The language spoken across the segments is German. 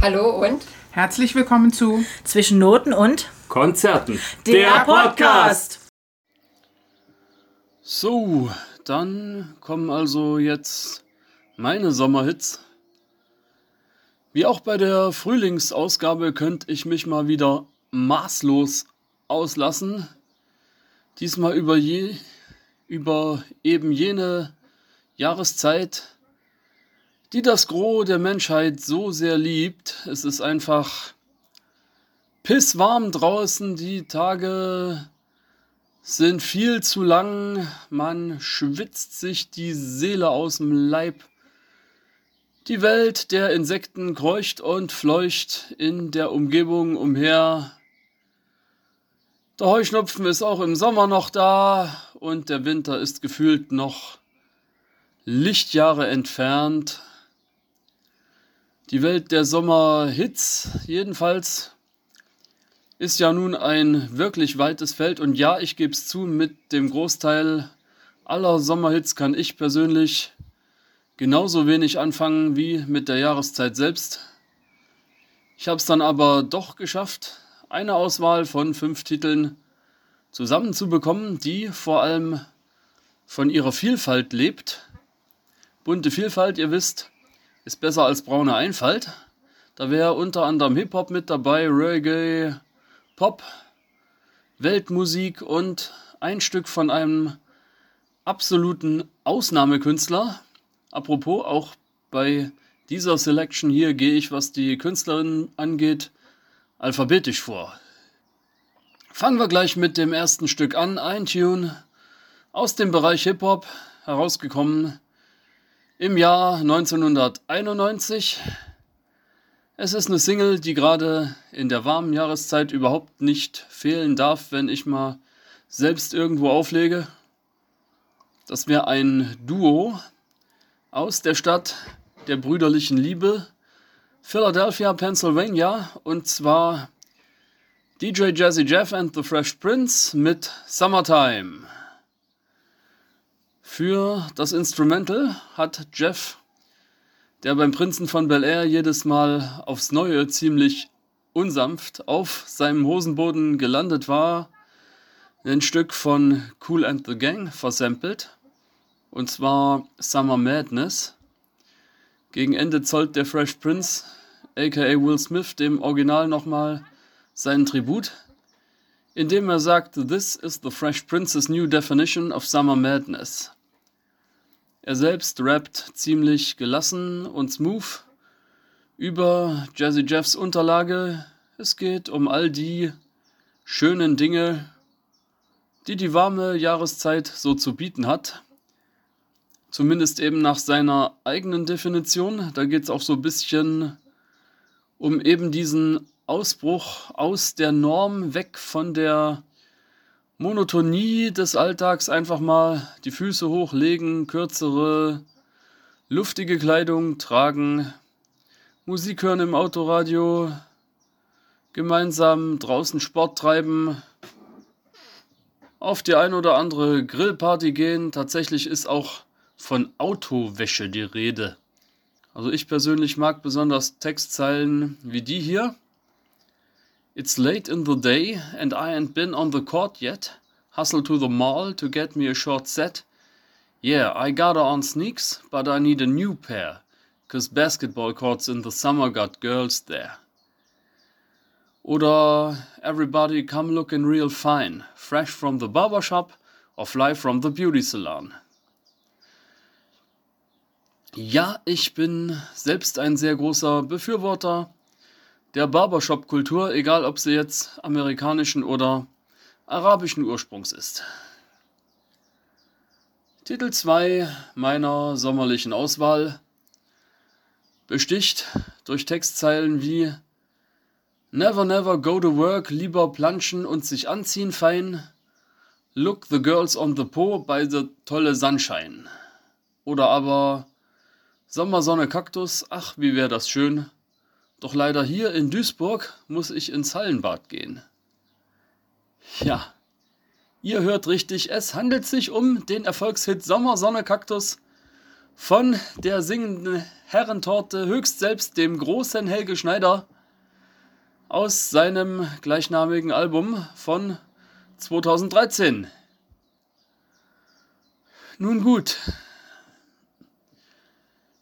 Hallo und Herzlich willkommen zu Zwischen Noten und Konzerten. der, Podcast. So, dann kommen also jetzt meine Sommerhits. Wie auch bei der Frühlingsausgabe könnte ich mich mal wieder maßlos auslassen. Diesmal über, je, über eben jene Jahreszeit, die das Gros der Menschheit so sehr liebt. Es ist einfach pisswarm draußen, die Tage sind viel zu lang, man schwitzt sich die Seele aus dem Leib. Die Welt der Insekten kreucht und fleucht in der Umgebung umher. Der Heuschnupfen ist auch im Sommer noch da und der Winter ist gefühlt noch Lichtjahre entfernt. Die Welt der Sommerhits jedenfalls ist ja nun ein wirklich weites Feld und ja, ich gebe es zu, mit dem Großteil aller Sommerhits kann ich persönlich genauso wenig anfangen wie mit der Jahreszeit selbst. Ich habe es dann aber doch geschafft, eine Auswahl von fünf Titeln zusammenzubekommen, die vor allem von ihrer Vielfalt lebt. Bunte Vielfalt, ihr wisst, ist besser als braune Einfalt. Da wäre unter anderem Hip-Hop mit dabei, Reggae, Pop, Weltmusik und ein Stück von einem absoluten Ausnahmekünstler. Apropos, auch bei dieser Selection hier gehe ich, was die Künstlerin angeht, alphabetisch vor. Fangen wir gleich mit dem ersten Stück an. Ein Tune aus dem Bereich Hip-Hop, herausgekommen im Jahr 1991. Es ist eine Single, die gerade in der warmen Jahreszeit überhaupt nicht fehlen darf, wenn ich mal selbst irgendwo auflege. Das wäre ein Duo aus der Stadt der brüderlichen Liebe, Philadelphia, Pennsylvania, und zwar DJ Jazzy Jeff and the Fresh Prince mit Summertime. Für das Instrumental hat Jeff, der beim Prinzen von Bel Air jedes Mal aufs Neue ziemlich unsanft auf seinem Hosenboden gelandet war, ein Stück von Cool and the Gang versampelt. Und zwar Summer Madness. Gegen Ende zollt der Fresh Prince, aka Will Smith, dem Original nochmal seinen Tribut, indem er sagt, This is the Fresh Prince's new definition of Summer Madness. Er selbst rappt ziemlich gelassen und smooth über Jazzy Jeffs Unterlage. Es geht um all die schönen Dinge, die die warme Jahreszeit so zu bieten hat. Zumindest eben nach seiner eigenen Definition. Da geht es auch so ein bisschen um eben diesen Ausbruch aus der Norm, weg von der Monotonie des Alltags einfach mal die Füße hochlegen, kürzere, luftige Kleidung tragen, Musik hören im Autoradio, gemeinsam draußen Sport treiben, auf die ein oder andere Grillparty gehen. Tatsächlich ist auch von Autowäsche die Rede. Also ich persönlich mag besonders Textzeilen wie die hier. It's late in the day and I ain't been on the court yet. Hustle to the mall to get me a short set. Yeah, I got her on sneaks, but I need a new pair. Cause basketball courts in the summer got girls there. Oder everybody come looking real fine, fresh from the barber shop or fly from the beauty salon. Ja, ich bin selbst ein sehr großer Befürworter der Barbershop-Kultur, egal ob sie jetzt amerikanischen oder arabischen Ursprungs ist. Titel 2 meiner sommerlichen Auswahl besticht durch Textzeilen wie Never never go to work, lieber planschen und sich anziehen fein. Look the girls on the po by the tolle Sunshine. Oder aber Sommersonne Kaktus, ach wie wär das schön. Doch leider hier in Duisburg muss ich ins Hallenbad gehen. Ja, ihr hört richtig, es handelt sich um den Erfolgshit Sommersonne Kaktus von der singenden Herrentorte höchst selbst dem großen Helge Schneider aus seinem gleichnamigen Album von 2013. Nun gut,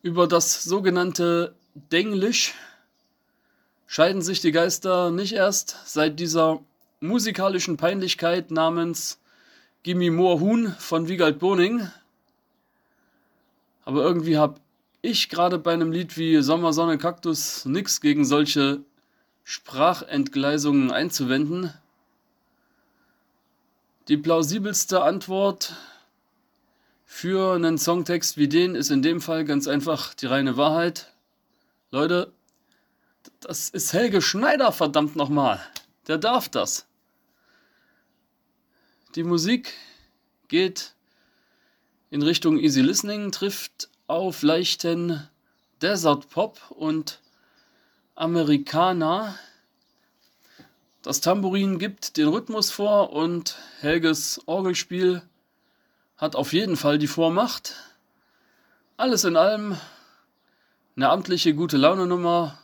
über das sogenannte Denglisch scheiden sich die Geister nicht erst seit dieser musikalischen Peinlichkeit namens Gimme More Huhn von Wiegald Boning. Aber irgendwie habe ich gerade bei einem Lied wie Sommer, Sonne, Kaktus nichts gegen solche Sprachentgleisungen einzuwenden. Die plausibelste Antwort für einen Songtext wie den ist in dem Fall ganz einfach die reine Wahrheit. Leute, das ist Helge Schneider, verdammt nochmal. Der darf das. Die Musik geht in Richtung Easy Listening, trifft auf leichten Desert Pop und Amerikaner. Das Tambourin gibt den Rhythmus vor und Helges Orgelspiel hat auf jeden Fall die Vormacht. Alles in allem eine amtliche gute Laune Nummer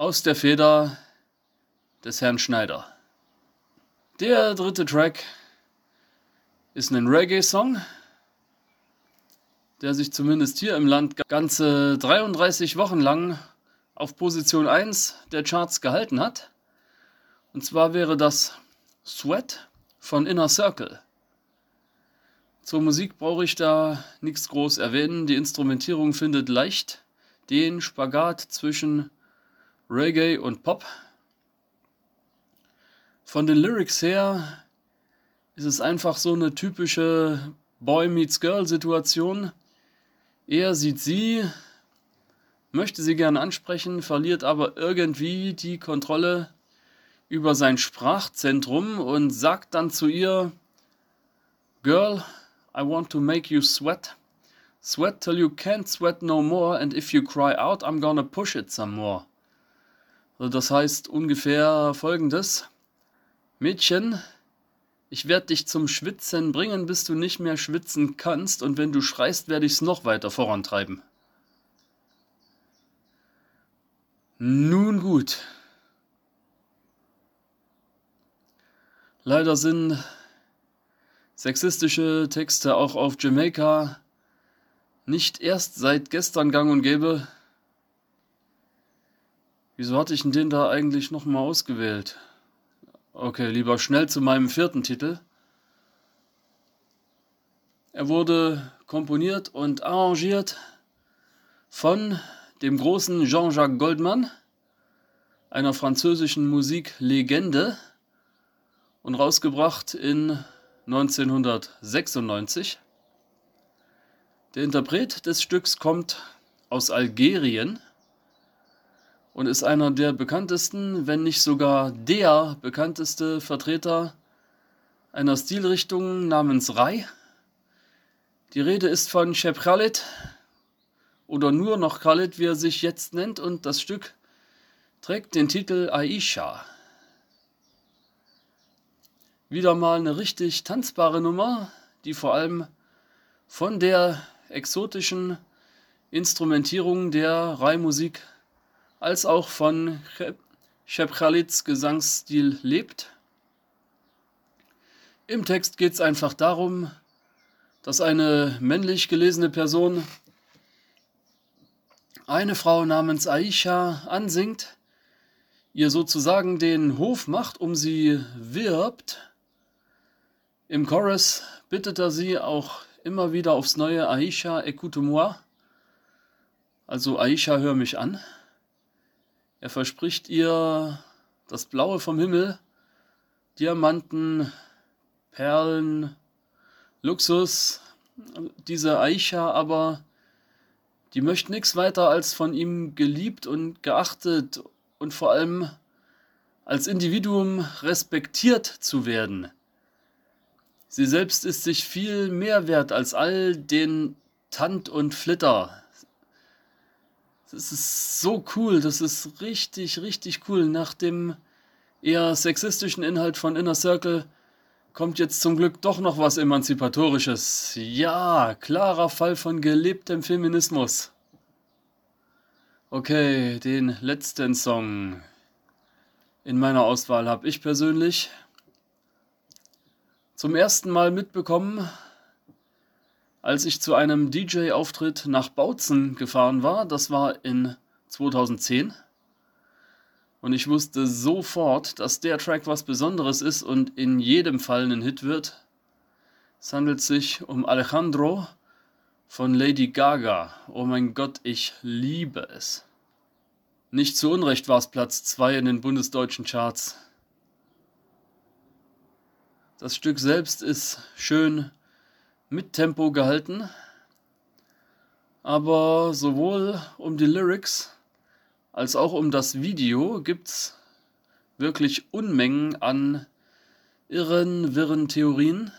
aus der Feder des Herrn Schneider. Der dritte Track ist ein Reggae-Song, der sich zumindest hier im Land ganze 33 Wochen lang auf Position 1 der Charts gehalten hat. Und zwar wäre das Sweat von Inner Circle. Zur Musik brauche ich da nichts groß erwähnen. Die Instrumentierung findet leicht den Spagat zwischen Reggae und Pop. Von den Lyrics her ist es einfach so eine typische Boy meets Girl Situation. Er sieht sie, möchte sie gerne ansprechen, verliert aber irgendwie die Kontrolle über sein Sprachzentrum und sagt dann zu ihr, Girl, I want to make you sweat. Sweat till you can't sweat no more, and if you cry out, I'm gonna push it some more. Also das heißt ungefähr folgendes. Mädchen, ich werde dich zum Schwitzen bringen, bis du nicht mehr schwitzen kannst, und wenn du schreist, werde ich es noch weiter vorantreiben. Nun gut. Leider sind sexistische Texte auch auf Jamaika nicht erst seit gestern gang und gäbe. Wieso hatte ich den da eigentlich nochmal ausgewählt? Okay, lieber schnell zu meinem vierten Titel. Er wurde komponiert und arrangiert von dem großen Jean-Jacques Goldman, einer französischen Musiklegende, und rausgebracht in 1996. Der Interpret des Stücks kommt aus Algerien und ist einer der bekanntesten, wenn nicht sogar der bekannteste Vertreter einer Stilrichtung namens Rai. Die Rede ist von Shep Khalid oder nur noch Khalid, wie er sich jetzt nennt, und das Stück trägt den Titel Aisha. Wieder mal eine richtig tanzbare Nummer, die vor allem von der exotischen Instrumentierung der Rai-Musik als auch von Shep Khalids Gesangsstil lebt. Im Text geht es einfach darum, dass eine männlich gelesene Person eine Frau namens Aisha ansingt, ihr sozusagen den Hof macht, um sie wirbt im Chorus bittet er sie auch immer wieder aufs neue Aisha, écoute-moi. Also Aisha, hör mich an. Er verspricht ihr das Blaue vom Himmel, Diamanten, Perlen, Luxus. Diese Aisha aber, die möchte nichts weiter als von ihm geliebt und geachtet und vor allem als Individuum respektiert zu werden. Sie selbst ist sich viel mehr wert als all den Tant und Flitter. Das ist so cool, das ist richtig, richtig cool. Nach dem eher sexistischen Inhalt von Inner Circle kommt jetzt zum Glück doch noch was Emanzipatorisches. Ja, klarer Fall von gelebtem Feminismus. Okay, den letzten Song in meiner Auswahl habe ich persönlich zum ersten Mal mitbekommen, als ich zu einem DJ-Auftritt nach Bautzen gefahren war. Das war in 2010. Und ich wusste sofort, dass der Track was Besonderes ist und in jedem Fall ein Hit wird. Es handelt sich um Alejandro von Lady Gaga. Oh mein Gott, ich liebe es. Nicht zu Unrecht war es Platz 2 in den bundesdeutschen Charts. Das Stück selbst ist schön mit Tempo gehalten, aber sowohl um die Lyrics als auch um das Video gibt's wirklich Unmengen an irren, wirren Theorien.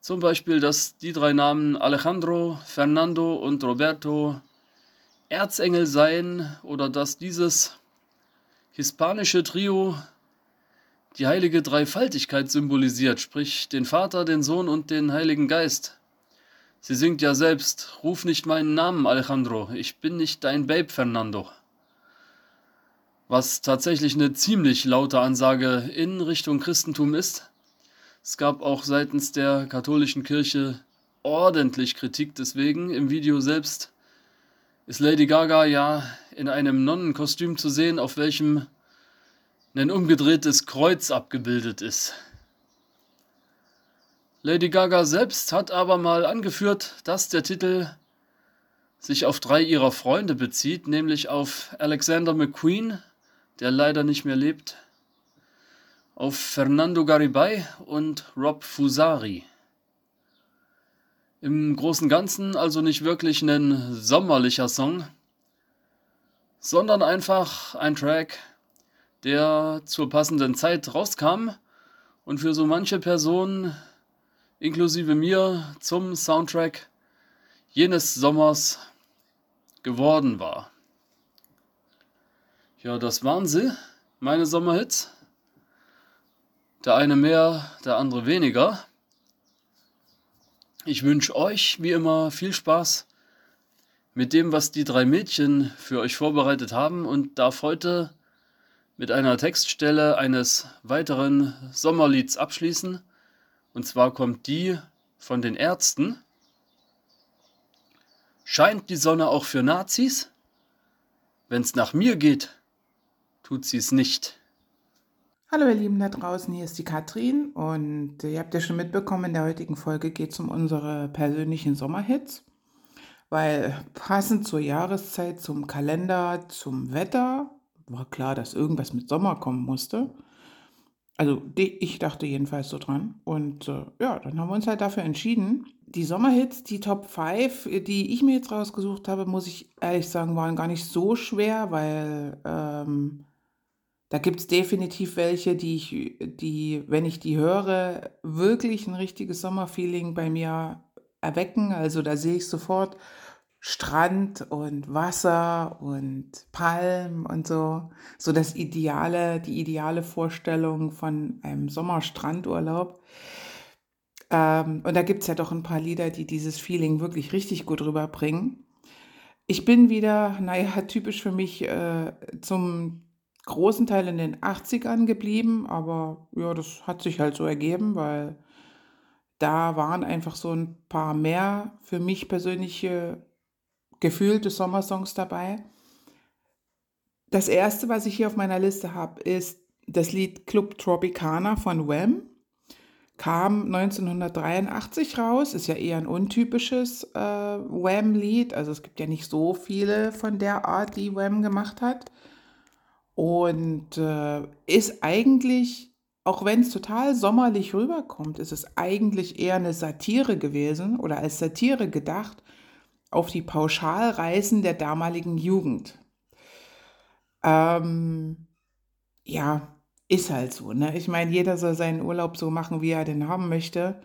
Zum Beispiel, dass die drei Namen Alejandro, Fernando und Roberto Erzengel seien oder dass dieses hispanische Trio die heilige Dreifaltigkeit symbolisiert, sprich den Vater, den Sohn und den Heiligen Geist. Sie singt ja selbst, ruf nicht meinen Namen, Alejandro, ich bin nicht dein Babe, Fernando. Was tatsächlich eine ziemlich laute Ansage in Richtung Christentum ist. Es gab auch seitens der katholischen Kirche ordentlich Kritik deswegen. Im Video selbst ist Lady Gaga ja in einem Nonnenkostüm zu sehen, auf welchem ein umgedrehtes Kreuz abgebildet ist. Lady Gaga selbst hat aber mal angeführt, dass der Titel sich auf drei ihrer Freunde bezieht, nämlich auf Alexander McQueen, der leider nicht mehr lebt, auf Fernando Garibay und Rob Fusari. Im Großen und Ganzen also nicht wirklich ein sommerlicher Song, sondern einfach ein Track, der zur passenden Zeit rauskam und für so manche Person inklusive mir zum Soundtrack jenes Sommers geworden war. Ja, das waren sie, meine Sommerhits. Der eine mehr, der andere weniger. Ich wünsche euch wie immer viel Spaß mit dem, was die drei Mädchen für euch vorbereitet haben und darf heute mit einer Textstelle eines weiteren Sommerlieds abschließen. Und zwar kommt die von den Ärzten. Scheint die Sonne auch für Nazis? Wenn's nach mir geht, tut sie's nicht. Hallo ihr Lieben da draußen, hier ist die Katrin und ihr habt ja schon mitbekommen, in der heutigen Folge geht es um unsere persönlichen Sommerhits, weil passend zur Jahreszeit, zum Kalender, zum Wetter war klar, dass irgendwas mit Sommer kommen musste. Also ich dachte jedenfalls so dran. Und äh, ja, dann haben wir uns halt dafür entschieden. Die Sommerhits, die Top 5, die ich mir jetzt rausgesucht habe, muss ich ehrlich sagen, waren gar nicht so schwer, weil ähm, da gibt es definitiv welche, die ich, die, wenn ich die höre, wirklich ein richtiges Sommerfeeling bei mir erwecken. Also da sehe ich sofort Strand und Wasser und Palm und so. So das ideale, die ideale Vorstellung von einem Sommerstrandurlaub. Ähm, und da gibt es ja doch ein paar Lieder, die dieses Feeling wirklich richtig gut rüberbringen. Ich bin wieder, naja, typisch für mich äh, zum großen Teil in den 80ern geblieben, aber ja, das hat sich halt so ergeben, weil da waren einfach so ein paar mehr für mich persönliche gefühlte Sommersongs dabei. Das erste, was ich hier auf meiner Liste habe, ist das Lied Club Tropicana von Wham. Kam 1983 raus, ist ja eher ein untypisches äh, Wham-Lied. Also es gibt ja nicht so viele von der Art, die Wham gemacht hat. Und äh, ist eigentlich, auch wenn es total sommerlich rüberkommt, ist es eigentlich eher eine Satire gewesen oder als Satire gedacht auf die Pauschalreisen der damaligen Jugend. Ähm, ja, ist halt so. Ne? Ich meine, jeder soll seinen Urlaub so machen, wie er den haben möchte.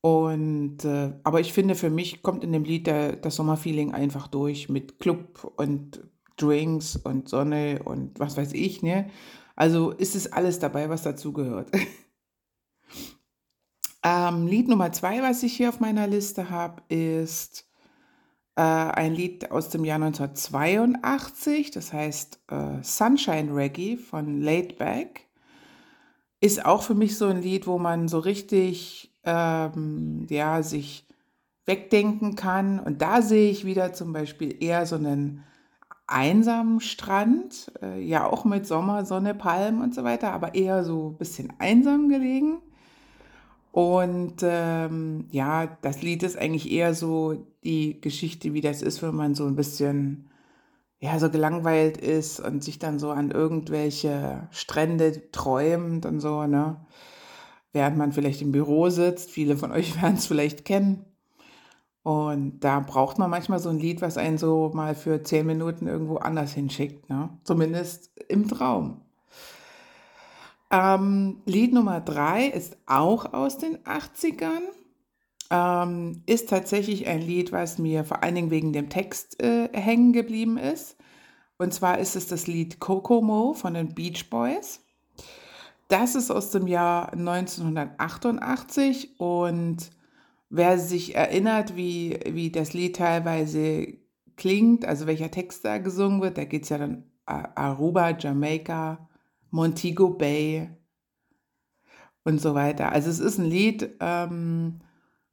Und äh, aber ich finde, für mich kommt in dem Lied der, das Sommerfeeling einfach durch mit Club und Drinks und Sonne und was weiß ich, ne? Also ist es alles dabei, was dazugehört. Ähm, Lied Nummer zwei, was ich hier auf meiner Liste habe, ist äh, ein Lied aus dem Jahr 1982, das heißt äh, Sunshine Reggae von Laid Back. Ist auch für mich so ein Lied, wo man so richtig ähm, ja, sich wegdenken kann. Und da sehe ich wieder zum Beispiel eher so einen einsamen Strand, äh, ja auch mit Sommer, Sonne, Palmen und so weiter, aber eher so ein bisschen einsam gelegen. Und ähm, ja, das Lied ist eigentlich eher so die Geschichte, wie das ist, wenn man so ein bisschen ja, so gelangweilt ist und sich dann so an irgendwelche Strände träumt und so, ne? Während man vielleicht im Büro sitzt. Viele von euch werden es vielleicht kennen. Und da braucht man manchmal so ein Lied, was einen so mal für zehn Minuten irgendwo anders hinschickt, ne? Zumindest im Traum. Ähm, Lied Nummer drei ist auch aus den 80ern. Ähm, ist tatsächlich ein Lied, was mir vor allen Dingen wegen dem Text äh, hängen geblieben ist. Und zwar ist es das Lied Kokomo von den Beach Boys. Das ist aus dem Jahr 1988 und wer sich erinnert, wie, wie das Lied teilweise klingt, also welcher Text da gesungen wird, da geht es ja dann Aruba, Jamaika, Montego Bay und so weiter. Also es ist ein Lied, ähm,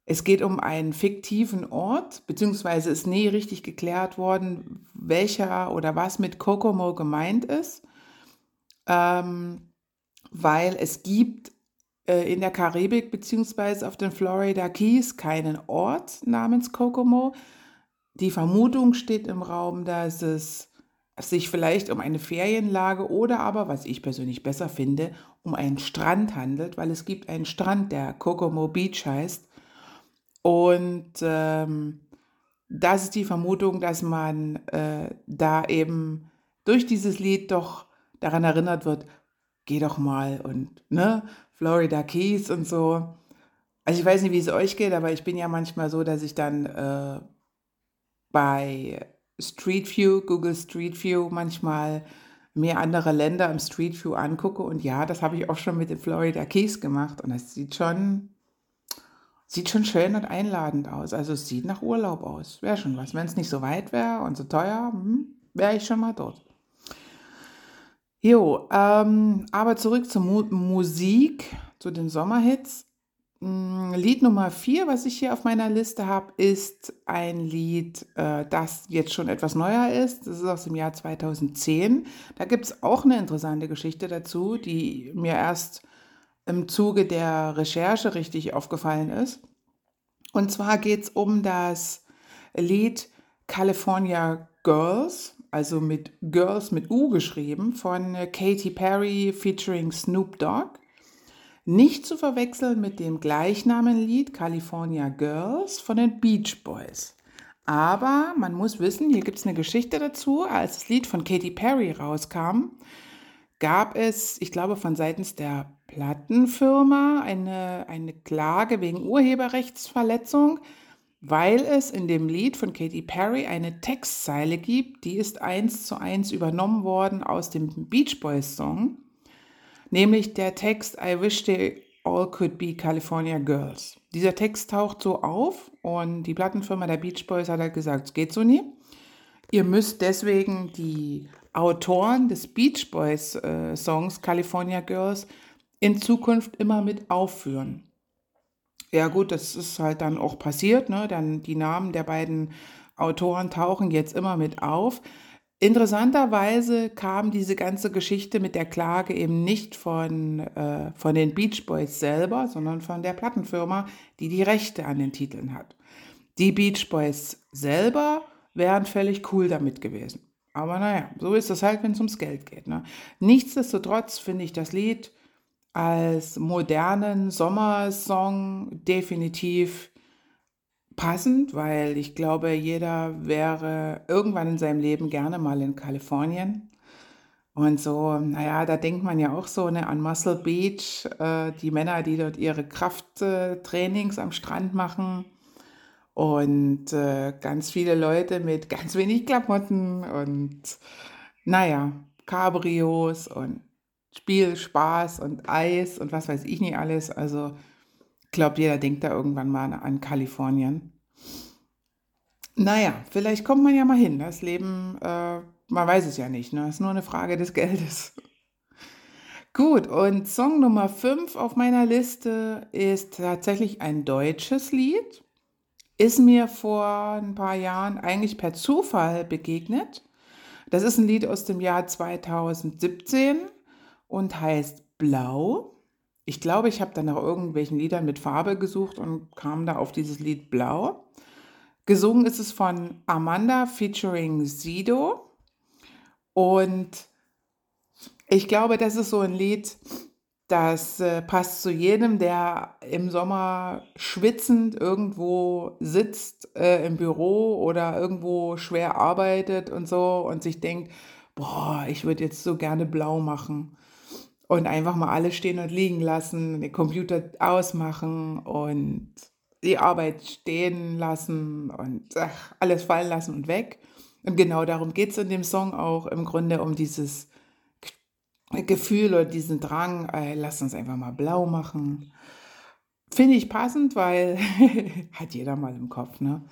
es geht um einen fiktiven Ort, beziehungsweise ist nie richtig geklärt worden, welcher oder was mit Kokomo gemeint ist, ähm, weil es gibt äh, in der Karibik beziehungsweise auf den Florida Keys keinen Ort namens Kokomo. Die Vermutung steht im Raum, dass es sich vielleicht um eine Ferienlage oder aber, was ich persönlich besser finde, um einen Strand handelt, weil es gibt einen Strand, der Kokomo Beach heißt. Und ähm, das ist die Vermutung, dass man äh, da eben durch dieses Lied doch daran erinnert wird, geh doch mal und ne, Florida Keys und so. Also ich weiß nicht, wie es euch geht, aber ich bin ja manchmal so, dass ich dann äh, bei Street View, Google Street View manchmal mir andere Länder im Street View angucke. Und ja, das habe ich auch schon mit den Florida Keys gemacht. Und das sieht schon, sieht schon schön und einladend aus. Also es sieht nach Urlaub aus. Wäre schon was. Wenn es nicht so weit wäre und so teuer, hm, wäre ich schon mal dort. Jo, ähm, aber zurück zur Mu Musik, zu den Sommerhits. Mm, Lied Nummer vier, was ich hier auf meiner Liste habe, ist ein Lied, äh, das jetzt schon etwas neuer ist. Das ist aus dem Jahr 2010. Da gibt es auch eine interessante Geschichte dazu, die mir erst im Zuge der Recherche richtig aufgefallen ist. Und zwar geht es um das Lied California Girls, also mit Girls mit U geschrieben, von Katy Perry featuring Snoop Dogg. Nicht zu verwechseln mit dem Gleichnamenlied California Girls von den Beach Boys. Aber man muss wissen, hier gibt es eine Geschichte dazu. Als das Lied von Katy Perry rauskam, gab es, ich glaube, von seitens der Plattenfirma eine, eine Klage wegen Urheberrechtsverletzung, weil es in dem Lied von Katy Perry eine Textzeile gibt, die ist eins zu eins übernommen worden aus dem Beach Boys Song nämlich der Text I wish they all could be California Girls. Dieser Text taucht so auf und die Plattenfirma der Beach Boys hat halt gesagt, es geht so nie. Ihr müsst deswegen die Autoren des Beach Boys äh, Songs California Girls in Zukunft immer mit aufführen. Ja gut, das ist halt dann auch passiert, ne? Dann die Namen der beiden Autoren tauchen jetzt immer mit auf. Interessanterweise kam diese ganze Geschichte mit der Klage eben nicht von, äh, von den Beach Boys selber, sondern von der Plattenfirma, die die Rechte an den Titeln hat. Die Beach Boys selber wären völlig cool damit gewesen. Aber naja, so ist es halt, wenn es ums Geld geht. Ne? Nichtsdestotrotz finde ich das Lied als modernen Sommersong definitiv passend, weil ich glaube, jeder wäre irgendwann in seinem Leben gerne mal in Kalifornien. Und so, naja, da denkt man ja auch so ne, an Muscle Beach, äh, die Männer, die dort ihre Krafttrainings am Strand machen. Und äh, ganz viele Leute mit ganz wenig Klamotten und naja, Cabrios und Spiel, Spaß und Eis und was weiß ich nicht alles. Also glaube, jeder denkt da irgendwann mal an Kalifornien. Naja, vielleicht kommt man ja mal hin. Das Leben, äh, man weiß es ja nicht. Ne? ist nur eine Frage des Geldes. Gut, und Song Nummer 5 auf meiner Liste ist tatsächlich ein deutsches Lied. Ist mir vor ein paar Jahren eigentlich per Zufall begegnet. Das ist ein Lied aus dem Jahr 2017 und heißt Blau. Ich glaube, ich habe dann nach irgendwelchen Liedern mit Farbe gesucht und kam da auf dieses Lied Blau. Gesungen ist es von Amanda featuring Sido. Und ich glaube, das ist so ein Lied, das äh, passt zu jedem, der im Sommer schwitzend irgendwo sitzt äh, im Büro oder irgendwo schwer arbeitet und so und sich denkt, boah, ich würde jetzt so gerne blau machen und einfach mal alles stehen und liegen lassen, den Computer ausmachen und die Arbeit stehen lassen und ach, alles fallen lassen und weg. Und genau darum geht es in dem Song auch im Grunde um dieses Gefühl oder diesen Drang, ey, lass uns einfach mal blau machen. Finde ich passend, weil hat jeder mal im Kopf. Ne?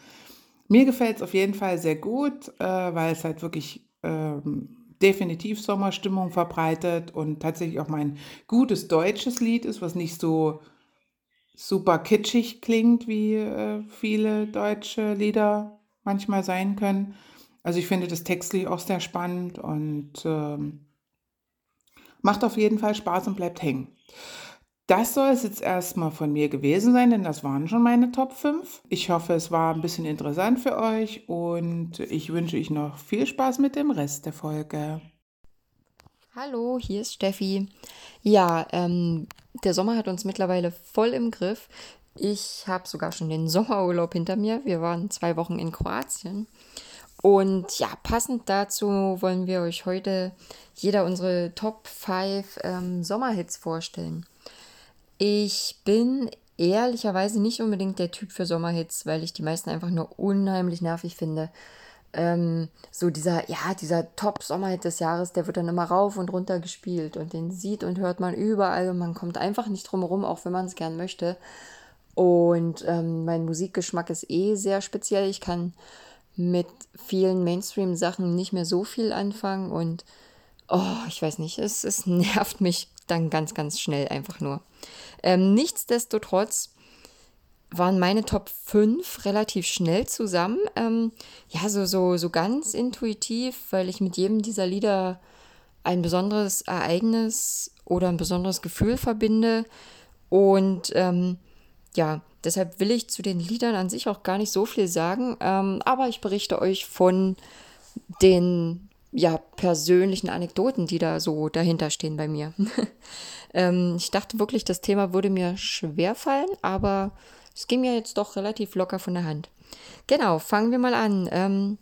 Mir gefällt es auf jeden Fall sehr gut, äh, weil es halt wirklich ähm, definitiv Sommerstimmung verbreitet und tatsächlich auch mein gutes deutsches Lied ist, was nicht so super kitschig klingt, wie äh, viele deutsche Lieder manchmal sein können. Also ich finde das textlich auch sehr spannend und ähm, Macht auf jeden Fall Spaß und bleibt hängen. Das soll es jetzt erstmal von mir gewesen sein, denn das waren schon meine Top 5. Ich hoffe, es war ein bisschen interessant für euch und ich wünsche euch noch viel Spaß mit dem Rest der Folge. Hallo, hier ist Steffi. Ja, ähm, der Sommer hat uns mittlerweile voll im Griff. Ich habe sogar schon den Sommerurlaub hinter mir. Wir waren zwei Wochen in Kroatien. Und ja, passend dazu wollen wir euch heute jeder unsere Top 5 ähm, Sommerhits vorstellen. Ich bin ehrlicherweise nicht unbedingt der Typ für Sommerhits, weil ich die meisten einfach nur unheimlich nervig finde. Ähm, so dieser, ja, dieser Top-Sommerhit des Jahres, der wird dann immer rauf und runter gespielt und den sieht und hört man überall und man kommt einfach nicht drum herum, auch wenn man es gern möchte. Und ähm, mein Musikgeschmack ist eh sehr speziell. Ich kann mit vielen Mainstream-Sachen nicht mehr so viel anfangen und oh, ich weiß nicht, es, es nervt mich dann ganz, ganz schnell einfach nur. Ähm, nichtsdestotrotz waren meine Top 5 relativ schnell zusammen. Ähm, ja, so, so, so ganz intuitiv, weil ich mit jedem dieser Lieder ein besonderes Ereignis oder ein besonderes Gefühl verbinde. Und ähm, ja, Deshalb will ich zu den Liedern an sich auch gar nicht so viel sagen, ähm, aber ich berichte euch von den ja, persönlichen Anekdoten, die da so dahinter stehen bei mir. ähm, ich dachte wirklich, das Thema würde mir schwer fallen, aber es ging mir jetzt doch relativ locker von der Hand. Genau, fangen wir mal an. Ähm,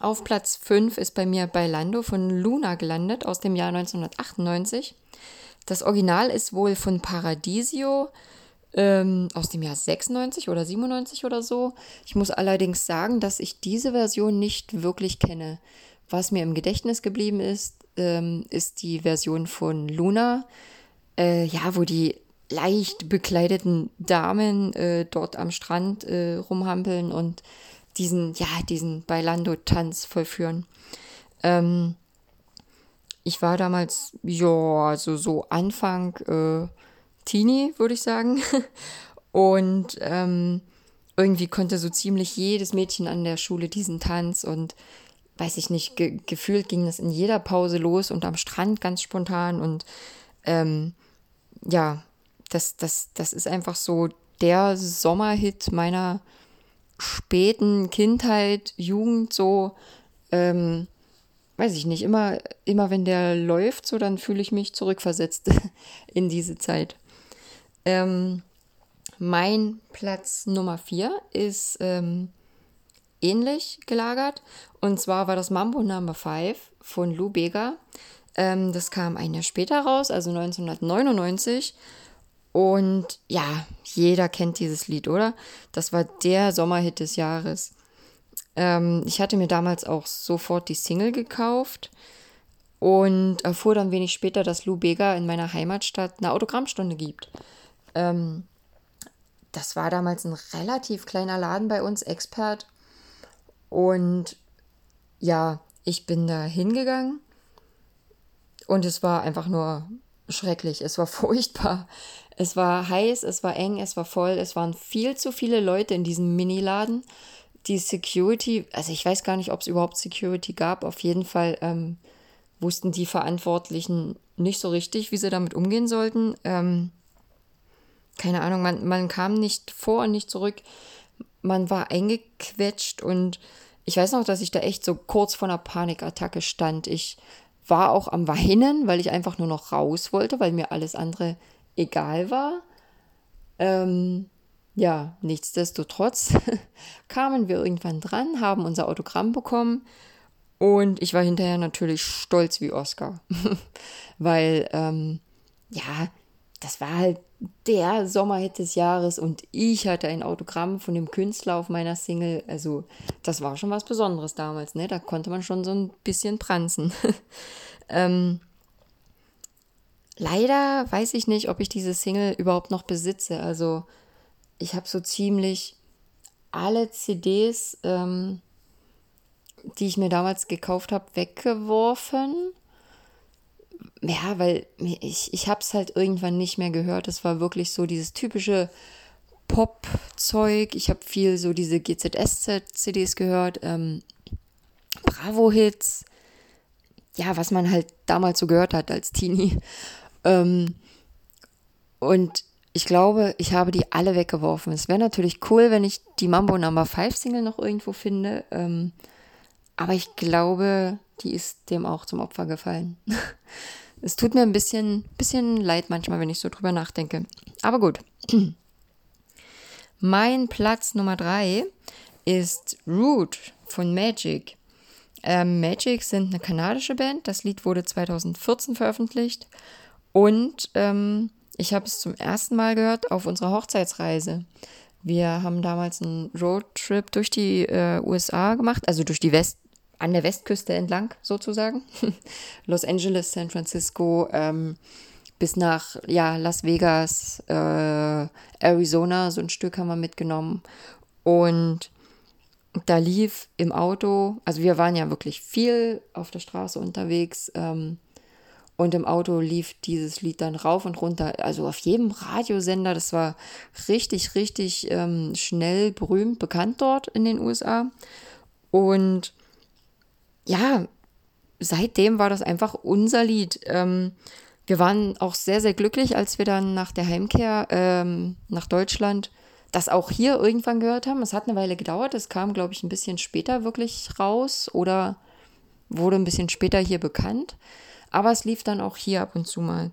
auf Platz 5 ist bei mir Bailando von Luna gelandet aus dem Jahr 1998. Das Original ist wohl von Paradisio ähm, aus dem Jahr 96 oder 97 oder so. Ich muss allerdings sagen, dass ich diese Version nicht wirklich kenne. Was mir im Gedächtnis geblieben ist, ähm, ist die Version von Luna, äh, ja, wo die leicht bekleideten Damen äh, dort am Strand äh, rumhampeln und diesen, ja, diesen Bailando-Tanz vollführen. Ähm, ich war damals, ja, also so Anfang äh, Teenie, würde ich sagen. Und ähm, irgendwie konnte so ziemlich jedes Mädchen an der Schule diesen Tanz und weiß ich nicht, ge gefühlt ging das in jeder Pause los und am Strand ganz spontan und ähm, ja, das, das, das ist einfach so der Sommerhit meiner späten Kindheit, Jugend, so, ähm, weiß ich nicht, immer, immer wenn der läuft, so, dann fühle ich mich zurückversetzt in diese Zeit. Ähm, mein Platz Nummer 4 ist ähm, ähnlich gelagert. Und zwar war das Mambo Number 5 von Lou Bega. Ähm, das kam ein Jahr später raus, also 1999. Und ja, jeder kennt dieses Lied, oder? Das war der Sommerhit des Jahres. Ähm, ich hatte mir damals auch sofort die Single gekauft und erfuhr dann wenig später, dass Lou Bega in meiner Heimatstadt eine Autogrammstunde gibt. Ähm, das war damals ein relativ kleiner Laden bei uns, Expert. Und ja, ich bin da hingegangen und es war einfach nur schrecklich. Es war furchtbar. Es war heiß, es war eng, es war voll. Es waren viel zu viele Leute in diesem Miniladen. Die Security, also ich weiß gar nicht, ob es überhaupt Security gab. Auf jeden Fall ähm, wussten die Verantwortlichen nicht so richtig, wie sie damit umgehen sollten. Ähm, keine Ahnung, man, man kam nicht vor und nicht zurück. Man war eingequetscht und ich weiß noch, dass ich da echt so kurz vor einer Panikattacke stand. Ich war auch am Weinen, weil ich einfach nur noch raus wollte, weil mir alles andere egal war. Ähm, ja, nichtsdestotrotz kamen wir irgendwann dran, haben unser Autogramm bekommen und ich war hinterher natürlich stolz wie Oscar, weil ähm, ja, das war halt der Sommerhit des Jahres und ich hatte ein Autogramm von dem Künstler auf meiner Single. Also, das war schon was Besonderes damals, ne? Da konnte man schon so ein bisschen pranzen. ähm, leider weiß ich nicht, ob ich diese Single überhaupt noch besitze. Also, ich habe so ziemlich alle CDs, ähm, die ich mir damals gekauft habe, weggeworfen ja, weil ich, ich habe es halt irgendwann nicht mehr gehört. Es war wirklich so dieses typische Pop-Zeug. Ich habe viel so diese GZSZ-CDs gehört, ähm, Bravo-Hits. Ja, was man halt damals so gehört hat als Teenie. Ähm, und ich glaube, ich habe die alle weggeworfen. Es wäre natürlich cool, wenn ich die Mambo Number 5 Single noch irgendwo finde. Ähm, aber ich glaube, die ist dem auch zum Opfer gefallen. Es tut mir ein bisschen, bisschen leid manchmal, wenn ich so drüber nachdenke. Aber gut. Mein Platz Nummer drei ist Root von Magic. Ähm, Magic sind eine kanadische Band. Das Lied wurde 2014 veröffentlicht. Und ähm, ich habe es zum ersten Mal gehört auf unserer Hochzeitsreise. Wir haben damals einen Roadtrip durch die äh, USA gemacht, also durch die West an der Westküste entlang sozusagen. Los Angeles, San Francisco, ähm, bis nach ja, Las Vegas, äh, Arizona, so ein Stück haben wir mitgenommen. Und da lief im Auto, also wir waren ja wirklich viel auf der Straße unterwegs. Ähm, und im Auto lief dieses Lied dann rauf und runter, also auf jedem Radiosender. Das war richtig, richtig ähm, schnell berühmt, bekannt dort in den USA. Und ja, seitdem war das einfach unser Lied. Ähm, wir waren auch sehr, sehr glücklich, als wir dann nach der Heimkehr ähm, nach Deutschland das auch hier irgendwann gehört haben. Es hat eine Weile gedauert. Es kam, glaube ich, ein bisschen später wirklich raus oder wurde ein bisschen später hier bekannt. Aber es lief dann auch hier ab und zu mal.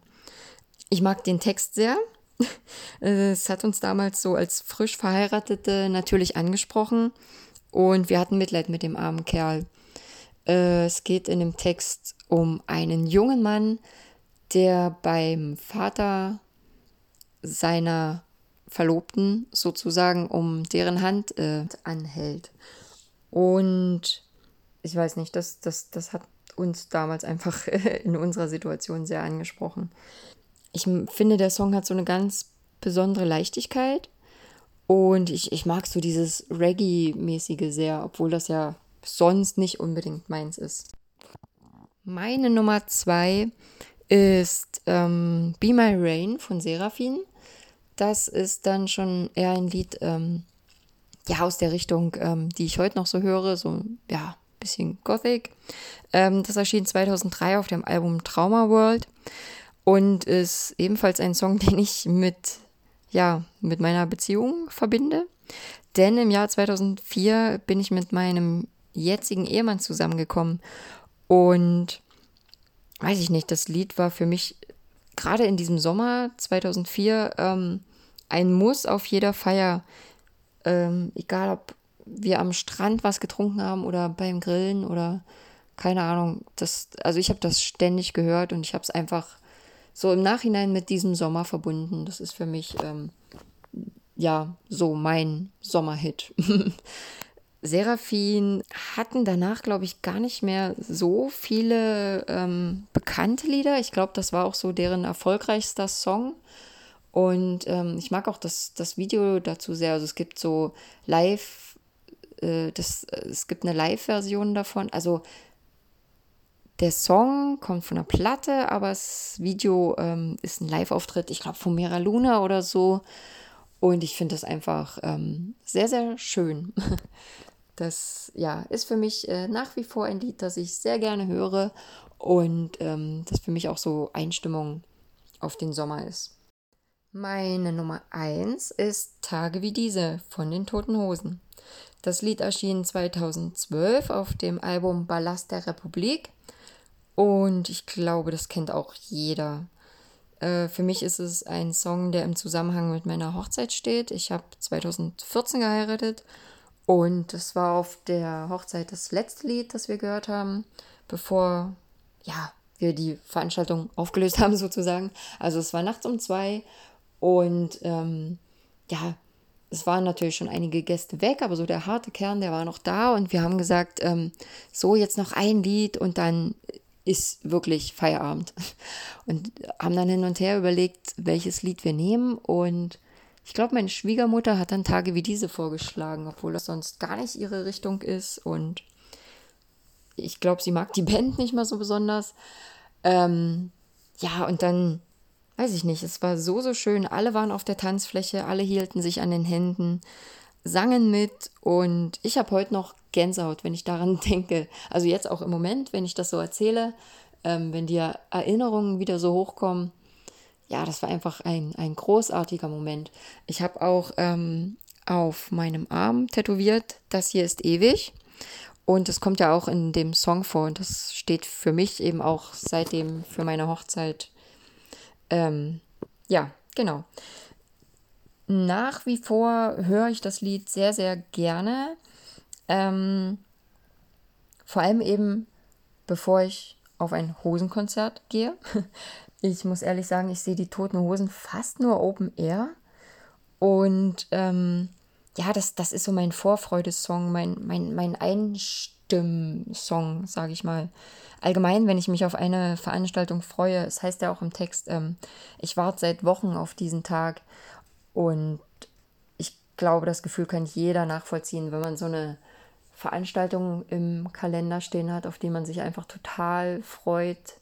Ich mag den Text sehr. Es hat uns damals so als frisch Verheiratete natürlich angesprochen und wir hatten Mitleid mit dem armen Kerl. Äh, es geht in dem Text um einen jungen Mann, der beim Vater seiner Verlobten sozusagen um deren Hand äh, anhält. Und ich weiß nicht, das, das, das hat uns damals einfach in unserer Situation sehr angesprochen. Ich finde, der Song hat so eine ganz besondere Leichtigkeit und ich, ich mag so dieses Reggae-mäßige sehr, obwohl das ja sonst nicht unbedingt meins ist. Meine Nummer zwei ist ähm, Be My Rain von Seraphin. Das ist dann schon eher ein Lied, ähm, ja, aus der Richtung, ähm, die ich heute noch so höre, so, ja, bisschen Gothic. Ähm, das erschien 2003 auf dem Album Trauma World und ist ebenfalls ein Song, den ich mit, ja, mit meiner Beziehung verbinde. Denn im Jahr 2004 bin ich mit meinem jetzigen Ehemann zusammengekommen. Und weiß ich nicht, das Lied war für mich gerade in diesem Sommer 2004 ähm, ein Muss auf jeder Feier. Ähm, egal, ob wir am Strand was getrunken haben oder beim Grillen oder keine Ahnung. Das, also ich habe das ständig gehört und ich habe es einfach so im Nachhinein mit diesem Sommer verbunden. Das ist für mich ähm, ja so mein Sommerhit. Seraphin hatten danach, glaube ich, gar nicht mehr so viele ähm, bekannte Lieder. Ich glaube, das war auch so deren erfolgreichster Song. Und ähm, ich mag auch das, das Video dazu sehr. Also es gibt so live, äh, das, es gibt eine Live-Version davon. Also der Song kommt von der Platte, aber das Video ähm, ist ein Live-Auftritt, ich glaube, von Mera Luna oder so. Und ich finde das einfach ähm, sehr, sehr schön. Das ja, ist für mich äh, nach wie vor ein Lied, das ich sehr gerne höre und ähm, das für mich auch so Einstimmung auf den Sommer ist. Meine Nummer 1 ist Tage wie diese von den Toten Hosen. Das Lied erschien 2012 auf dem Album Ballast der Republik und ich glaube, das kennt auch jeder. Äh, für mich ist es ein Song, der im Zusammenhang mit meiner Hochzeit steht. Ich habe 2014 geheiratet und das war auf der Hochzeit das letzte Lied, das wir gehört haben, bevor ja, wir die Veranstaltung aufgelöst haben sozusagen. Also es war nachts um zwei und ähm, ja, es waren natürlich schon einige Gäste weg, aber so der harte Kern, der war noch da und wir haben gesagt, ähm, so jetzt noch ein Lied und dann ist wirklich Feierabend. Und haben dann hin und her überlegt, welches Lied wir nehmen. Und ich glaube, meine Schwiegermutter hat dann Tage wie diese vorgeschlagen, obwohl das sonst gar nicht ihre Richtung ist. Und ich glaube, sie mag die Band nicht mal so besonders. Ähm, ja, und dann, weiß ich nicht, es war so, so schön. Alle waren auf der Tanzfläche, alle hielten sich an den Händen, sangen mit. Und ich habe heute noch Gänsehaut, wenn ich daran denke. Also jetzt auch im Moment, wenn ich das so erzähle, ähm, wenn die Erinnerungen wieder so hochkommen. Ja, das war einfach ein, ein großartiger Moment. Ich habe auch ähm, auf meinem Arm tätowiert, das hier ist ewig. Und das kommt ja auch in dem Song vor. Und das steht für mich eben auch seitdem für meine Hochzeit. Ähm, ja, genau. Nach wie vor höre ich das Lied sehr, sehr gerne. Ähm, vor allem eben, bevor ich auf ein Hosenkonzert gehe. Ich muss ehrlich sagen, ich sehe die Toten Hosen fast nur Open Air. Und ähm, ja, das, das ist so mein Vorfreudesong, mein, mein, mein Einstimmsong, sage ich mal. Allgemein, wenn ich mich auf eine Veranstaltung freue, es heißt ja auch im Text, ähm, ich warte seit Wochen auf diesen Tag. Und ich glaube, das Gefühl kann jeder nachvollziehen, wenn man so eine Veranstaltungen im Kalender stehen hat, auf die man sich einfach total freut,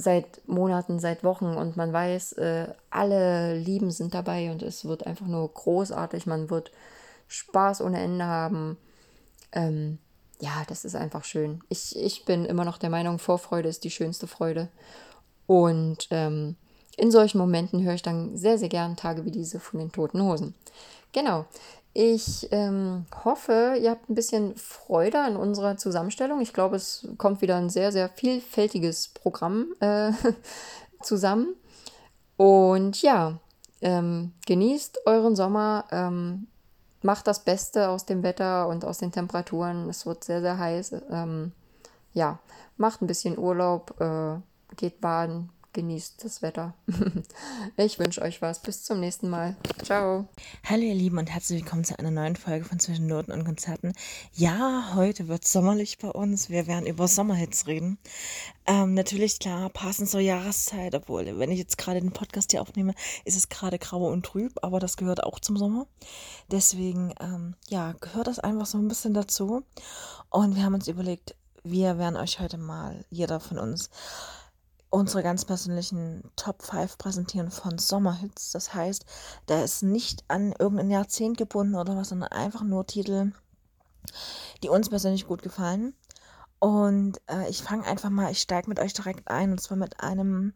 seit Monaten, seit Wochen und man weiß, äh, alle Lieben sind dabei und es wird einfach nur großartig, man wird Spaß ohne Ende haben. Ähm, ja, das ist einfach schön. Ich, ich bin immer noch der Meinung, Vorfreude ist die schönste Freude. Und ähm, in solchen Momenten höre ich dann sehr, sehr gern Tage wie diese von den Toten Hosen. Genau. Ich ähm, hoffe, ihr habt ein bisschen Freude an unserer Zusammenstellung. Ich glaube, es kommt wieder ein sehr, sehr vielfältiges Programm äh, zusammen. Und ja, ähm, genießt euren Sommer, ähm, macht das Beste aus dem Wetter und aus den Temperaturen. Es wird sehr, sehr heiß. Ähm, ja, macht ein bisschen Urlaub, äh, geht baden, genießt das Wetter. ich wünsche euch was. Bis zum nächsten Mal. Ciao. Hallo ihr Lieben und herzlich willkommen zu einer neuen Folge von Zwischen Noten und Konzerten. Ja, heute wird sommerlich bei uns. Wir werden über Sommerhits reden. Ähm, natürlich, klar, passend zur Jahreszeit, obwohl, wenn ich jetzt gerade den Podcast hier aufnehme, ist es gerade grau und trüb, aber das gehört auch zum Sommer. Deswegen, ähm, ja, gehört das einfach so ein bisschen dazu. Und wir haben uns überlegt, wir werden euch heute mal, jeder von uns, unsere ganz persönlichen Top 5 präsentieren von Sommerhits. Das heißt, da ist nicht an irgendein Jahrzehnt gebunden oder was, sondern einfach nur Titel, die uns persönlich gut gefallen. Und äh, ich fange einfach mal, ich steige mit euch direkt ein und zwar mit einem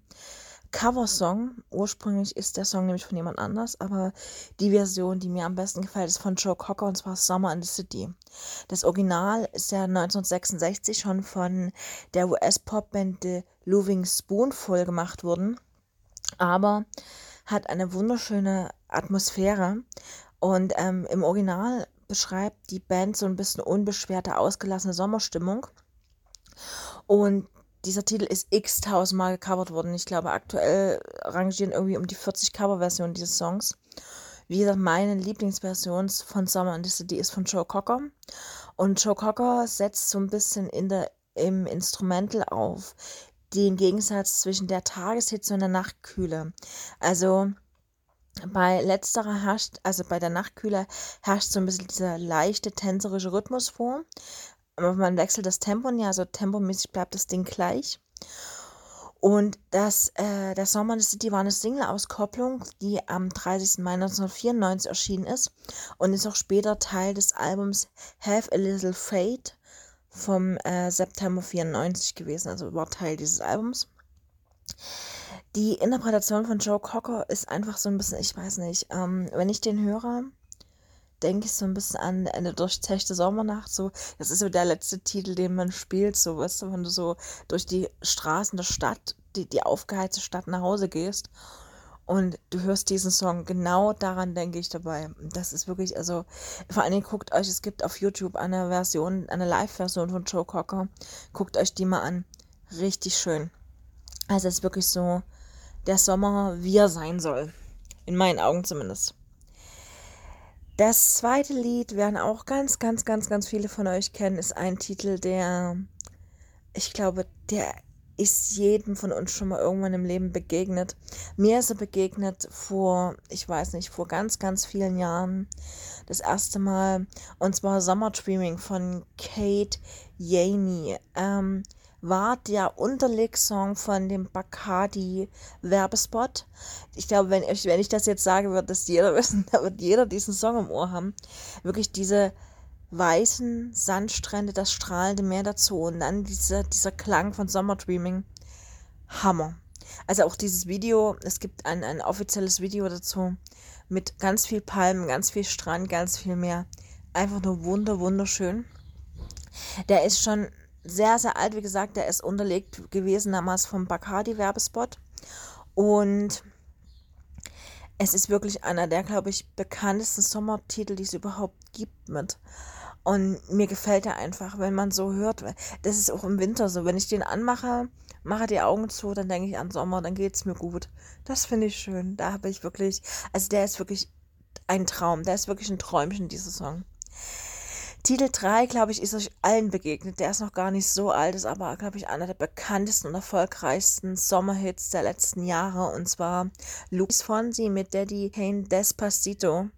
Coversong. Ursprünglich ist der Song nämlich von jemand anders, aber die Version, die mir am besten gefällt, ist von Joe Cocker und zwar Summer in the City. Das Original ist ja 1966 schon von der US-Popband The Loving Spoonful gemacht worden, aber hat eine wunderschöne Atmosphäre und ähm, im Original beschreibt die Band so ein bisschen unbeschwerte, ausgelassene Sommerstimmung. Und dieser Titel ist x-tausendmal gecovert worden. Ich glaube, aktuell rangieren irgendwie um die 40 Coverversionen dieses Songs. Wie gesagt, meine Lieblingsversion von Summer in the City ist von Joe Cocker. Und Joe Cocker setzt so ein bisschen in der, im Instrumental auf den Gegensatz zwischen der Tageshitze und der Nachtkühle. Also Bei letzterer herrscht, also bei der Nachtkühle, herrscht so ein bisschen dieser leichte tänzerische Rhythmus vor. Aber man wechselt das Tempo nicht, also tempomäßig bleibt das Ding gleich. Und das, äh, der Song the City war eine Single-Auskopplung, die am 30. Mai 1994 erschienen ist und ist auch später Teil des Albums Have a Little Fate vom äh, September 94 gewesen, also war Teil dieses Albums. Die Interpretation von Joe Cocker ist einfach so ein bisschen, ich weiß nicht, ähm, wenn ich den höre, denke ich so ein bisschen an eine durchzechte Sommernacht. So, das ist so der letzte Titel, den man spielt, so, weißt du, wenn du so durch die Straßen der Stadt, die, die aufgeheizte Stadt nach Hause gehst und du hörst diesen Song, genau daran denke ich dabei. Das ist wirklich, also, vor allen Dingen guckt euch, es gibt auf YouTube eine Version, eine Live-Version von Joe Cocker. Guckt euch die mal an. Richtig schön. Also, es ist wirklich so, der Sommer, wie er sein soll. In meinen Augen zumindest. Das zweite Lied werden auch ganz, ganz, ganz, ganz viele von euch kennen, ist ein Titel, der, ich glaube, der ist jedem von uns schon mal irgendwann im Leben begegnet. Mir ist er begegnet vor, ich weiß nicht, vor ganz, ganz vielen Jahren. Das erste Mal. Und zwar Summer Dreaming von Kate Yaney. Ähm, war der Unterlegsong von dem Bacardi Werbespot. Ich glaube, wenn ich, wenn ich das jetzt sage, wird das jeder wissen, da wird jeder diesen Song im Ohr haben. Wirklich diese weißen Sandstrände, das strahlende Meer dazu und dann dieser, dieser Klang von Summer Dreaming. Hammer. Also auch dieses Video, es gibt ein, ein offizielles Video dazu mit ganz viel Palmen, ganz viel Strand, ganz viel Meer. Einfach nur wunder, wunderschön. Der ist schon sehr, sehr alt, wie gesagt, der ist unterlegt gewesen damals vom Bacardi-Werbespot. Und es ist wirklich einer der, glaube ich, bekanntesten Sommertitel, die es überhaupt gibt mit. Und mir gefällt er einfach, wenn man so hört. Das ist auch im Winter so. Wenn ich den anmache, mache die Augen zu, dann denke ich an Sommer, dann geht es mir gut. Das finde ich schön. Da habe ich wirklich, also der ist wirklich ein Traum. Der ist wirklich ein Träumchen, dieser Song. Titel 3, glaube ich, ist euch allen begegnet. Der ist noch gar nicht so alt, ist aber, glaube ich, einer der bekanntesten und erfolgreichsten Sommerhits der letzten Jahre. Und zwar Luis Fonsi mit Daddy Kane Despacito.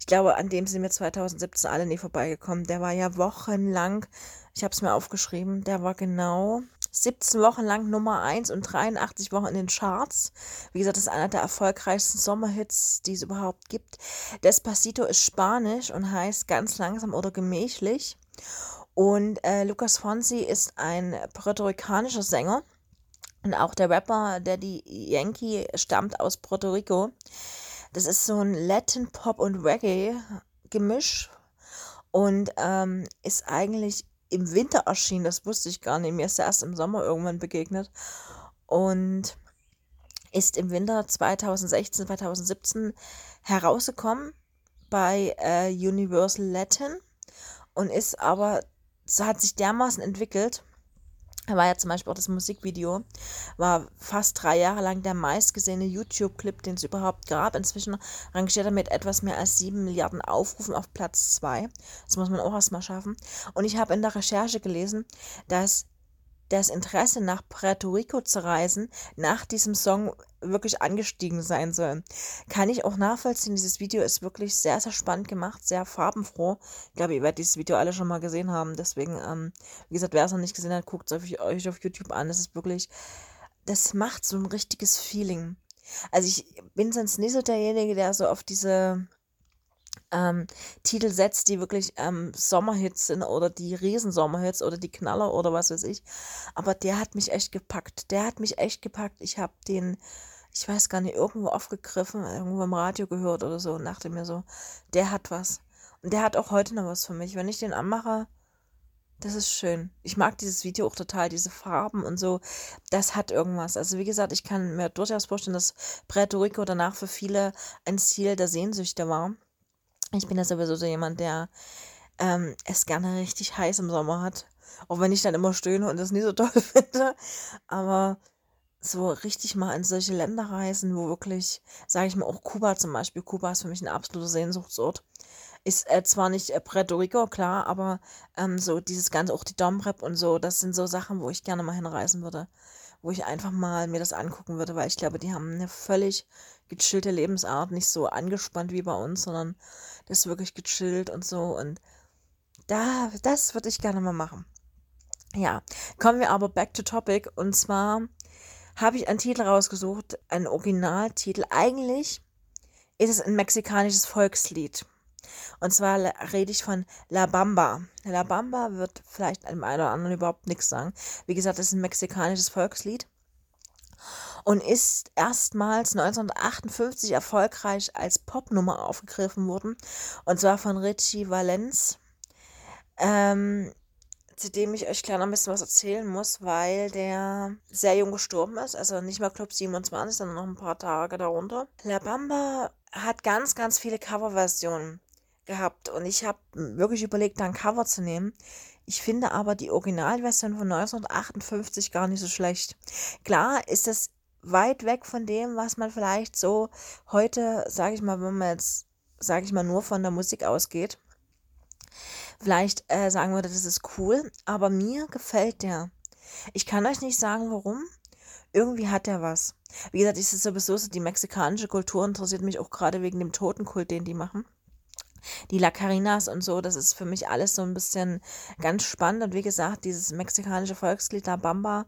Ich glaube, an dem sind wir 2017 alle nie vorbeigekommen. Der war ja wochenlang, ich habe es mir aufgeschrieben, der war genau 17 Wochen lang Nummer 1 und 83 Wochen in den Charts. Wie gesagt, das ist einer der erfolgreichsten Sommerhits, die es überhaupt gibt. Despacito ist spanisch und heißt ganz langsam oder gemächlich. Und äh, Lucas Fonsi ist ein puerto-ricanischer Sänger. Und auch der Rapper Daddy Yankee stammt aus Puerto Rico. Das ist so ein Latin Pop und Reggae Gemisch und ähm, ist eigentlich im Winter erschienen, das wusste ich gar nicht. Mir ist er erst im Sommer irgendwann begegnet. Und ist im Winter 2016, 2017 herausgekommen bei äh, Universal Latin und ist aber, hat sich dermaßen entwickelt, war ja zum Beispiel auch das Musikvideo, war fast drei Jahre lang der meistgesehene YouTube-Clip, den es überhaupt gab. Inzwischen rangiert er mit etwas mehr als sieben Milliarden Aufrufen auf Platz zwei. Das muss man auch erstmal schaffen. Und ich habe in der Recherche gelesen, dass das Interesse nach Puerto Rico zu reisen nach diesem Song wirklich angestiegen sein soll. Kann ich auch nachvollziehen. Dieses Video ist wirklich sehr, sehr spannend gemacht, sehr farbenfroh. Ich glaube, ihr werdet dieses Video alle schon mal gesehen haben. Deswegen, ähm, wie gesagt, wer es noch nicht gesehen hat, guckt es euch auf YouTube an. Das ist wirklich, das macht so ein richtiges Feeling. Also ich bin sonst nicht so derjenige, der so auf diese ähm, Titel setzt, die wirklich ähm, Sommerhits sind oder die Riesensommerhits oder die Knaller oder was weiß ich. Aber der hat mich echt gepackt. Der hat mich echt gepackt. Ich habe den, ich weiß gar nicht, irgendwo aufgegriffen, irgendwo im Radio gehört oder so und dachte mir so, der hat was. Und der hat auch heute noch was für mich. Wenn ich den anmache, das ist schön. Ich mag dieses Video auch total, diese Farben und so. Das hat irgendwas. Also wie gesagt, ich kann mir durchaus vorstellen, dass Puerto Rico danach für viele ein Ziel der Sehnsüchte war. Ich bin ja sowieso so jemand, der ähm, es gerne richtig heiß im Sommer hat. Auch wenn ich dann immer stöhne und das nie so toll finde. Aber so richtig mal in solche Länder reisen, wo wirklich, sage ich mal, auch Kuba zum Beispiel. Kuba ist für mich ein absoluter Sehnsuchtsort. Ist äh, zwar nicht äh, Puerto Rico, klar, aber ähm, so dieses ganze, auch die Domrep und so, das sind so Sachen, wo ich gerne mal hinreisen würde. wo ich einfach mal mir das angucken würde, weil ich glaube, die haben eine völlig gechillte Lebensart, nicht so angespannt wie bei uns, sondern das ist wirklich gechillt und so. Und da, das würde ich gerne mal machen. Ja, kommen wir aber back to topic. Und zwar habe ich einen Titel rausgesucht, einen Originaltitel. Eigentlich ist es ein mexikanisches Volkslied. Und zwar rede ich von La Bamba. La Bamba wird vielleicht einem einen oder anderen überhaupt nichts sagen. Wie gesagt, es ist ein mexikanisches Volkslied und ist erstmals 1958 erfolgreich als Popnummer aufgegriffen worden. Und zwar von Richie Valens. Ähm, zu dem ich euch klar ein bisschen was erzählen muss, weil der sehr jung gestorben ist, also nicht mal Club 27, sondern noch ein paar Tage darunter. La Bamba hat ganz, ganz viele Coverversionen gehabt und ich habe wirklich überlegt, da ein Cover zu nehmen. Ich finde aber die Originalversion von 1958 gar nicht so schlecht. Klar ist es weit weg von dem, was man vielleicht so heute, sage ich mal, wenn man jetzt, sage ich mal, nur von der Musik ausgeht, vielleicht äh, sagen würde, das ist cool, aber mir gefällt der. Ich kann euch nicht sagen, warum. Irgendwie hat er was. Wie gesagt, es sowieso so, die mexikanische Kultur interessiert mich auch gerade wegen dem Totenkult, den die machen. Die La Carinas und so, das ist für mich alles so ein bisschen ganz spannend. Und wie gesagt, dieses mexikanische Volkslied La Bamba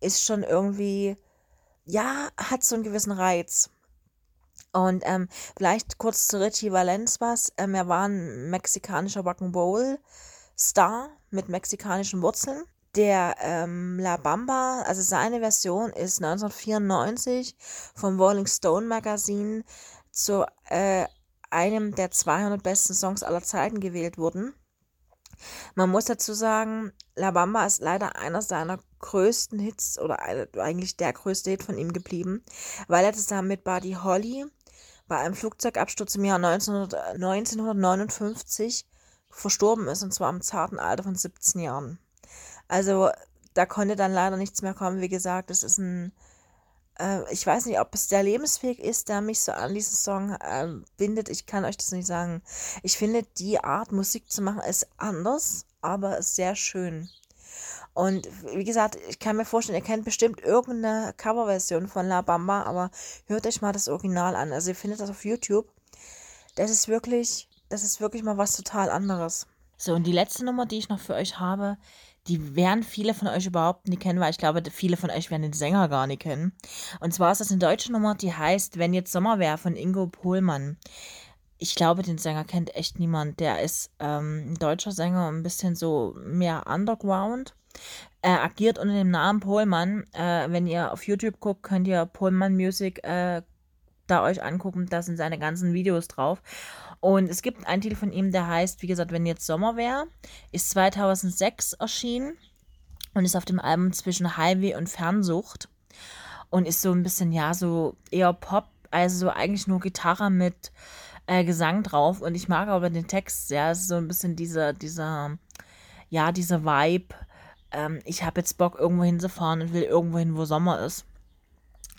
ist schon irgendwie, ja, hat so einen gewissen Reiz. Und ähm, vielleicht kurz zu Richie Valens was. Ähm, er war ein mexikanischer Rock'n'Roll-Star mit mexikanischen Wurzeln. Der ähm, La Bamba, also seine Version ist 1994 vom Rolling Stone Magazine zu äh, einem der 200 besten Songs aller Zeiten gewählt worden. Man muss dazu sagen, La Bamba ist leider einer seiner größten Hits oder eigentlich der größte Hit von ihm geblieben, weil er zusammen mit Buddy Holly bei einem Flugzeugabsturz im Jahr 1959 verstorben ist, und zwar im zarten Alter von 17 Jahren. Also da konnte dann leider nichts mehr kommen. Wie gesagt, es ist ein, äh, ich weiß nicht, ob es der Lebensweg ist, der mich so an diesen Song äh, bindet. Ich kann euch das nicht sagen. Ich finde, die Art Musik zu machen ist anders, aber ist sehr schön. Und wie gesagt, ich kann mir vorstellen, ihr kennt bestimmt irgendeine Coverversion von La Bamba, aber hört euch mal das Original an. Also ihr findet das auf YouTube. Das ist wirklich, das ist wirklich mal was total anderes. So, und die letzte Nummer, die ich noch für euch habe, die werden viele von euch überhaupt nicht kennen, weil ich glaube, viele von euch werden den Sänger gar nicht kennen. Und zwar ist das eine deutsche Nummer, die heißt Wenn jetzt Sommer wäre von Ingo Pohlmann. Ich glaube, den Sänger kennt echt niemand. Der ist ähm, ein deutscher Sänger, ein bisschen so mehr Underground. Er agiert unter dem Namen Pohlmann. Äh, wenn ihr auf YouTube guckt, könnt ihr Pohlmann Music äh, da euch angucken. Da sind seine ganzen Videos drauf. Und es gibt einen Titel von ihm, der heißt, wie gesagt, wenn jetzt Sommer wäre, ist 2006 erschienen und ist auf dem Album zwischen Highway und Fernsucht und ist so ein bisschen, ja, so eher Pop, also so eigentlich nur Gitarre mit äh, Gesang drauf. Und ich mag aber den Text sehr. Es ist so ein bisschen dieser, dieser, ja, dieser Vibe ähm, ich habe jetzt Bock, irgendwo hinzufahren und will irgendwo hin, wo Sommer ist.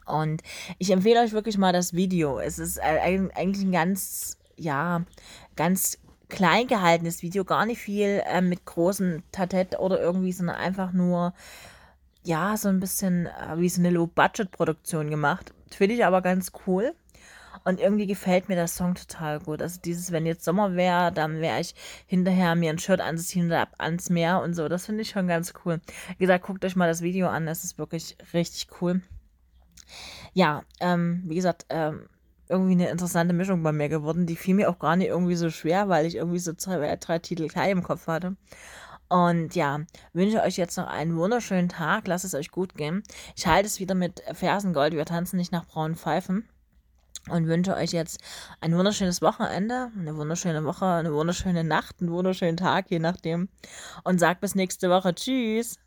Und ich empfehle euch wirklich mal das Video. Es ist eigentlich ein ganz, ja, ganz klein gehaltenes Video, gar nicht viel äh, mit großen Tatett oder irgendwie, sondern einfach nur, ja, so ein bisschen äh, wie so eine Low-Budget-Produktion gemacht. Finde ich aber ganz cool. Und irgendwie gefällt mir der Song total gut. Also dieses, wenn jetzt Sommer wäre, dann wäre ich hinterher mir ein Shirt anzuziehen oder ab ans Meer und so. Das finde ich schon ganz cool. Wie gesagt, guckt euch mal das Video an. Das ist wirklich richtig cool. Ja, ähm, wie gesagt, ähm, irgendwie eine interessante Mischung bei mir geworden. Die fiel mir auch gar nicht irgendwie so schwer, weil ich irgendwie so zwei, drei Titel klein im Kopf hatte. Und ja, wünsche euch jetzt noch einen wunderschönen Tag. Lasst es euch gut gehen. Ich halte es wieder mit Fersengold. Wir tanzen nicht nach braunen Pfeifen und wünsche euch jetzt ein wunderschönes Wochenende, eine wunderschöne Woche, eine wunderschöne Nacht, einen wunderschönen Tag, je nachdem. Und sagt bis nächste Woche. Tschüss.